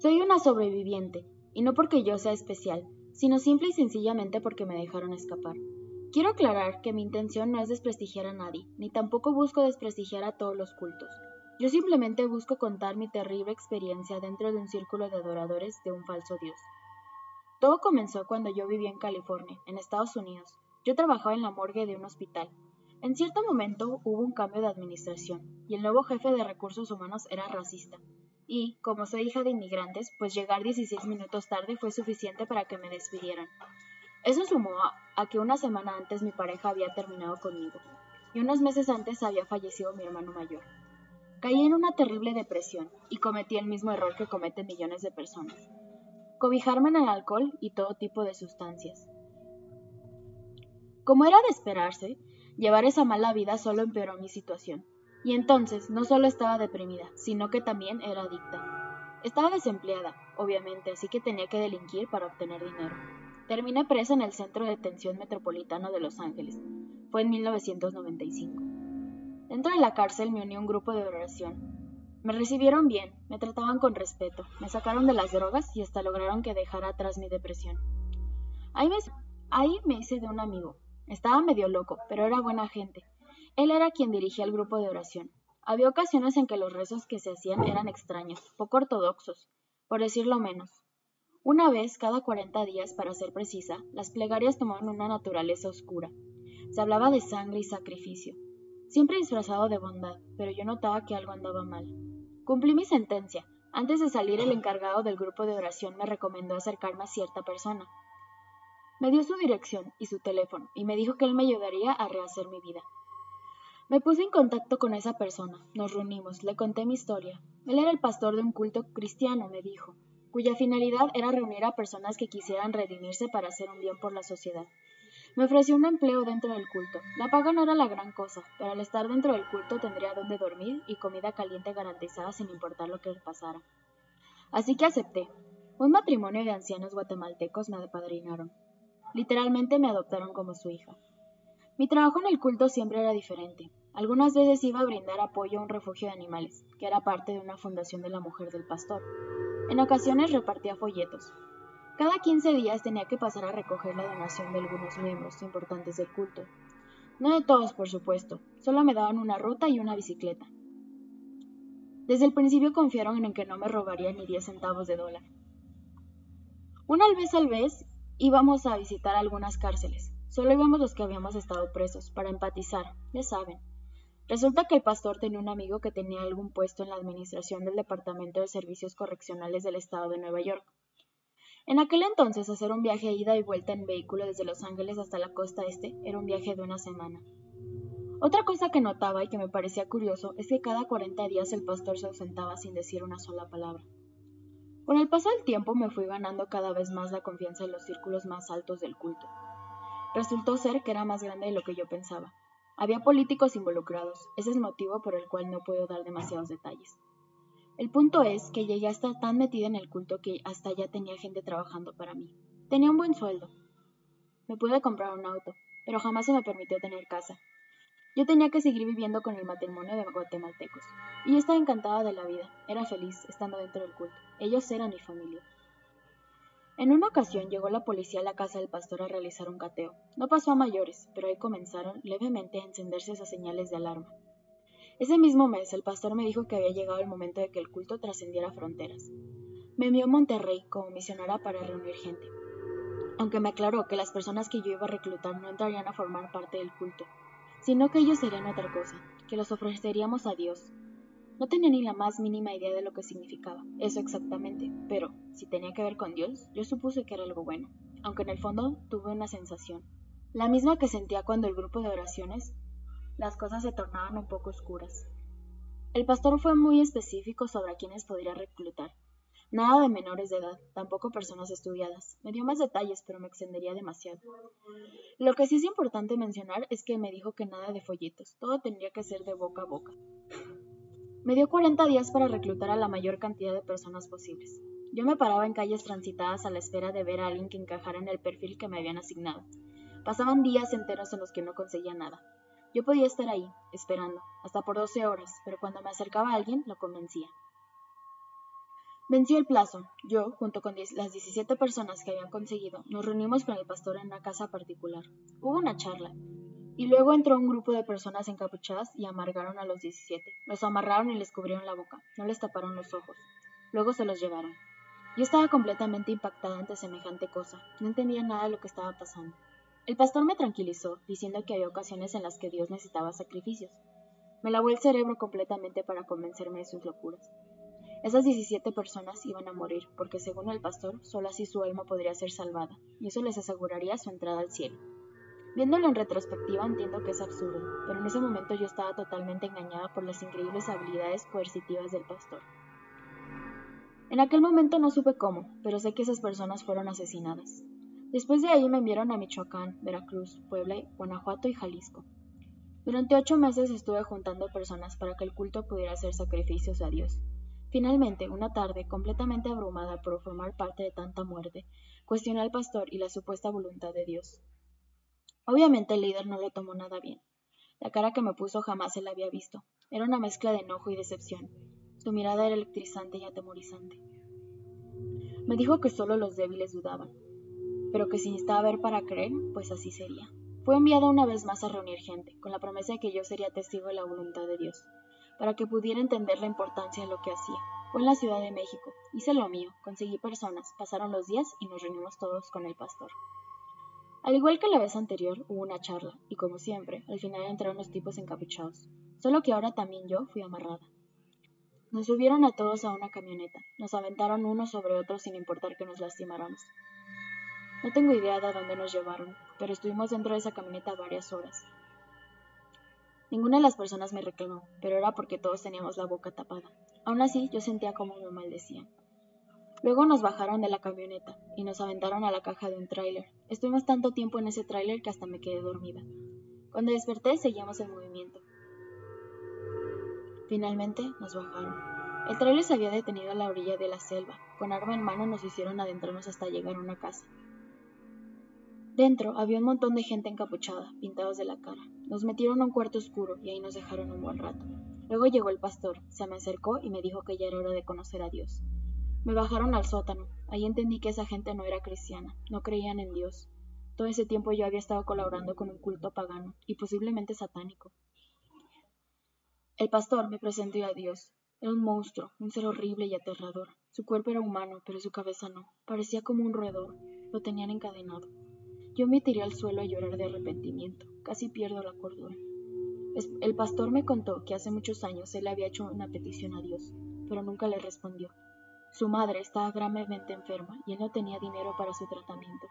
Soy una sobreviviente, y no porque yo sea especial, sino simple y sencillamente porque me dejaron escapar. Quiero aclarar que mi intención no es desprestigiar a nadie, ni tampoco busco desprestigiar a todos los cultos. Yo simplemente busco contar mi terrible experiencia dentro de un círculo de adoradores de un falso dios. Todo comenzó cuando yo vivía en California, en Estados Unidos. Yo trabajaba en la morgue de un hospital. En cierto momento hubo un cambio de administración, y el nuevo jefe de recursos humanos era racista. Y, como soy hija de inmigrantes, pues llegar 16 minutos tarde fue suficiente para que me despidieran. Eso sumó a que una semana antes mi pareja había terminado conmigo, y unos meses antes había fallecido mi hermano mayor. Caí en una terrible depresión y cometí el mismo error que cometen millones de personas. Cobijarme en el alcohol y todo tipo de sustancias. Como era de esperarse, llevar esa mala vida solo empeoró mi situación. Y entonces no solo estaba deprimida, sino que también era adicta. Estaba desempleada, obviamente, así que tenía que delinquir para obtener dinero. Terminé presa en el Centro de Detención Metropolitano de Los Ángeles. Fue en 1995. Dentro de la cárcel me unió un grupo de oración. Me recibieron bien, me trataban con respeto, me sacaron de las drogas y hasta lograron que dejara atrás mi depresión. Ahí me, ahí me hice de un amigo. Estaba medio loco, pero era buena gente. Él era quien dirigía el grupo de oración. Había ocasiones en que los rezos que se hacían eran extraños, poco ortodoxos, por decirlo menos. Una vez cada 40 días, para ser precisa, las plegarias tomaban una naturaleza oscura. Se hablaba de sangre y sacrificio, siempre disfrazado de bondad, pero yo notaba que algo andaba mal. Cumplí mi sentencia. Antes de salir, el encargado del grupo de oración me recomendó acercarme a cierta persona. Me dio su dirección y su teléfono y me dijo que él me ayudaría a rehacer mi vida. Me puse en contacto con esa persona, nos reunimos, le conté mi historia. Él era el pastor de un culto cristiano, me dijo cuya finalidad era reunir a personas que quisieran redimirse para hacer un bien por la sociedad. Me ofreció un empleo dentro del culto. La paga no era la gran cosa, pero al estar dentro del culto tendría donde dormir y comida caliente garantizada sin importar lo que pasara. Así que acepté. Un matrimonio de ancianos guatemaltecos me apadrinaron. Literalmente me adoptaron como su hija. Mi trabajo en el culto siempre era diferente. Algunas veces iba a brindar apoyo a un refugio de animales, que era parte de una fundación de la mujer del pastor. En ocasiones repartía folletos. Cada 15 días tenía que pasar a recoger la donación de algunos miembros importantes del culto. No de todos, por supuesto, solo me daban una ruta y una bicicleta. Desde el principio confiaron en que no me robaría ni 10 centavos de dólar. Una vez al vez íbamos a visitar algunas cárceles. Solo íbamos los que habíamos estado presos, para empatizar, ya saben. Resulta que el pastor tenía un amigo que tenía algún puesto en la administración del Departamento de Servicios Correccionales del Estado de Nueva York. En aquel entonces hacer un viaje ida y vuelta en vehículo desde Los Ángeles hasta la costa este era un viaje de una semana. Otra cosa que notaba y que me parecía curioso es que cada 40 días el pastor se ausentaba sin decir una sola palabra. Con el paso del tiempo me fui ganando cada vez más la confianza en los círculos más altos del culto. Resultó ser que era más grande de lo que yo pensaba. Había políticos involucrados, ese es el motivo por el cual no puedo dar demasiados detalles. El punto es que llegué a estar tan metida en el culto que hasta ya tenía gente trabajando para mí. Tenía un buen sueldo. Me pude comprar un auto, pero jamás se me permitió tener casa. Yo tenía que seguir viviendo con el matrimonio de guatemaltecos. Y yo estaba encantada de la vida, era feliz estando dentro del culto. Ellos eran mi familia. En una ocasión llegó la policía a la casa del pastor a realizar un cateo. No pasó a mayores, pero ahí comenzaron levemente a encenderse esas señales de alarma. Ese mismo mes el pastor me dijo que había llegado el momento de que el culto trascendiera fronteras. Me envió a Monterrey como misionera para reunir gente, aunque me aclaró que las personas que yo iba a reclutar no entrarían a formar parte del culto, sino que ellos serían otra cosa, que los ofreceríamos a Dios, no tenía ni la más mínima idea de lo que significaba, eso exactamente, pero si tenía que ver con Dios, yo supuse que era algo bueno, aunque en el fondo tuve una sensación, la misma que sentía cuando el grupo de oraciones las cosas se tornaban un poco oscuras. El pastor fue muy específico sobre a quienes podría reclutar. Nada de menores de edad, tampoco personas estudiadas. Me dio más detalles, pero me extendería demasiado. Lo que sí es importante mencionar es que me dijo que nada de folletos, todo tendría que ser de boca a boca. Me dio 40 días para reclutar a la mayor cantidad de personas posibles. Yo me paraba en calles transitadas a la espera de ver a alguien que encajara en el perfil que me habían asignado. Pasaban días enteros en los que no conseguía nada. Yo podía estar ahí, esperando, hasta por 12 horas, pero cuando me acercaba a alguien, lo convencía. Venció el plazo. Yo, junto con las 17 personas que habían conseguido, nos reunimos con el pastor en una casa particular. Hubo una charla. Y luego entró un grupo de personas encapuchadas y amargaron a los 17. Los amarraron y les cubrieron la boca. No les taparon los ojos. Luego se los llevaron. Yo estaba completamente impactada ante semejante cosa. No entendía nada de lo que estaba pasando. El pastor me tranquilizó, diciendo que había ocasiones en las que Dios necesitaba sacrificios. Me lavó el cerebro completamente para convencerme de sus locuras. Esas 17 personas iban a morir, porque según el pastor, solo así su alma podría ser salvada, y eso les aseguraría su entrada al cielo. Viéndolo en retrospectiva entiendo que es absurdo, pero en ese momento yo estaba totalmente engañada por las increíbles habilidades coercitivas del pastor. En aquel momento no supe cómo, pero sé que esas personas fueron asesinadas. Después de ahí me enviaron a Michoacán, Veracruz, Puebla, Guanajuato y Jalisco. Durante ocho meses estuve juntando personas para que el culto pudiera hacer sacrificios a Dios, Finalmente, una tarde, completamente abrumada por formar parte de tanta muerte, cuestioné al pastor y la supuesta voluntad de Dios. Obviamente el líder no lo tomó nada bien. La cara que me puso jamás se la había visto. Era una mezcla de enojo y decepción. Su mirada era electrizante y atemorizante. Me dijo que solo los débiles dudaban, pero que si necesitaba ver para creer, pues así sería. Fue enviado una vez más a reunir gente, con la promesa de que yo sería testigo de la voluntad de Dios para que pudiera entender la importancia de lo que hacía. Fue en la Ciudad de México, hice lo mío, conseguí personas, pasaron los días y nos reunimos todos con el pastor. Al igual que la vez anterior, hubo una charla, y como siempre, al final entraron los tipos encapuchados, solo que ahora también yo fui amarrada. Nos subieron a todos a una camioneta, nos aventaron unos sobre otros sin importar que nos lastimáramos. No tengo idea de dónde nos llevaron, pero estuvimos dentro de esa camioneta varias horas, Ninguna de las personas me reclamó, pero era porque todos teníamos la boca tapada. Aún así, yo sentía como me maldecían. Luego nos bajaron de la camioneta y nos aventaron a la caja de un tráiler. Estuvimos tanto tiempo en ese tráiler que hasta me quedé dormida. Cuando desperté, seguíamos en movimiento. Finalmente, nos bajaron. El tráiler se había detenido a la orilla de la selva. Con arma en mano nos hicieron adentrarnos hasta llegar a una casa. Dentro había un montón de gente encapuchada, pintados de la cara. Nos metieron a un cuarto oscuro y ahí nos dejaron un buen rato. Luego llegó el pastor, se me acercó y me dijo que ya era hora de conocer a Dios. Me bajaron al sótano. Ahí entendí que esa gente no era cristiana, no creían en Dios. Todo ese tiempo yo había estado colaborando con un culto pagano y posiblemente satánico. El pastor me presentó a Dios. Era un monstruo, un ser horrible y aterrador. Su cuerpo era humano, pero su cabeza no. Parecía como un roedor. Lo tenían encadenado. Yo me tiré al suelo a llorar de arrepentimiento. Casi pierdo la cordura. El pastor me contó que hace muchos años él había hecho una petición a Dios, pero nunca le respondió. Su madre estaba gravemente enferma y él no tenía dinero para su tratamiento.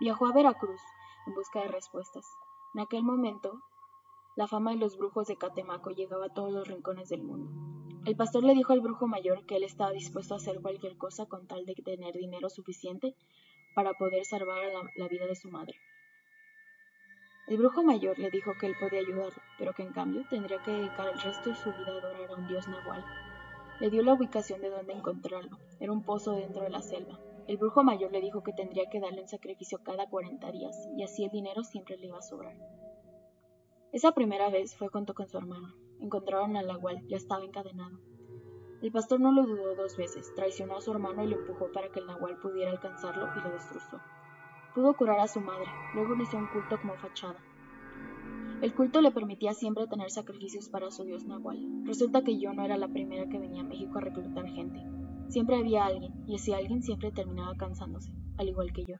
Viajó a Veracruz en busca de respuestas. En aquel momento, la fama de los brujos de Catemaco llegaba a todos los rincones del mundo. El pastor le dijo al brujo mayor que él estaba dispuesto a hacer cualquier cosa con tal de tener dinero suficiente para poder salvar la, vida de su madre. El brujo mayor le dijo que él podía ayudarlo, pero que en cambio tendría que dedicar el resto de su vida a adorar a un dios nahual. Le dio la ubicación de donde encontrarlo. Era un pozo dentro de la selva. El brujo mayor le dijo que tendría que darle un sacrificio cada 40 días, y así el dinero siempre le iba a sobrar. Esa primera vez fue junto con su hermano. Encontraron al nahual, ya estaba encadenado. El pastor no lo dudó dos veces, traicionó a su hermano y lo empujó para que el nahual pudiera alcanzarlo y lo destrozó. Pudo curar a su madre, luego inició un culto como fachada. El culto le permitía siempre tener sacrificios para su dios nahual. Resulta que yo no era la primera que venía a México a reclutar gente. Siempre había alguien, y ese alguien siempre terminaba cansándose, al igual que yo.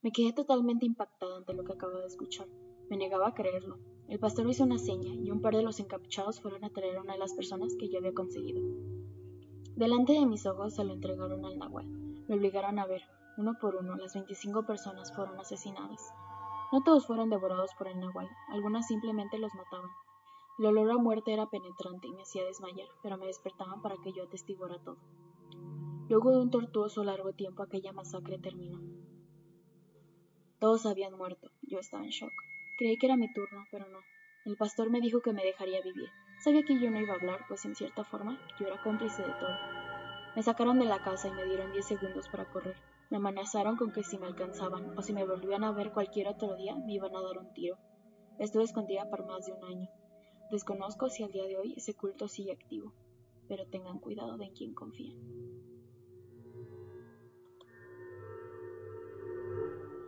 Me quedé totalmente impactada ante lo que acababa de escuchar. Me negaba a creerlo. El pastor hizo una seña y un par de los encapuchados fueron a traer una de las personas que yo había conseguido. Delante de mis ojos se lo entregaron al nahual. Me obligaron a ver. Uno por uno, las 25 personas fueron asesinadas. No todos fueron devorados por el nahual, algunas simplemente los mataban. El olor a muerte era penetrante y me hacía desmayar, pero me despertaban para que yo atestiguara todo. Luego de un tortuoso largo tiempo aquella masacre terminó. Todos habían muerto, yo estaba en shock. Creí que era mi turno, pero no. El pastor me dijo que me dejaría vivir. Sabía que yo no iba a hablar, pues en cierta forma yo era cómplice de todo. Me sacaron de la casa y me dieron diez segundos para correr. Me amenazaron con que si me alcanzaban o si me volvían a ver cualquier otro día me iban a dar un tiro. Estuve escondida por más de un año. Desconozco si al día de hoy ese culto sigue activo, pero tengan cuidado de en quién confían.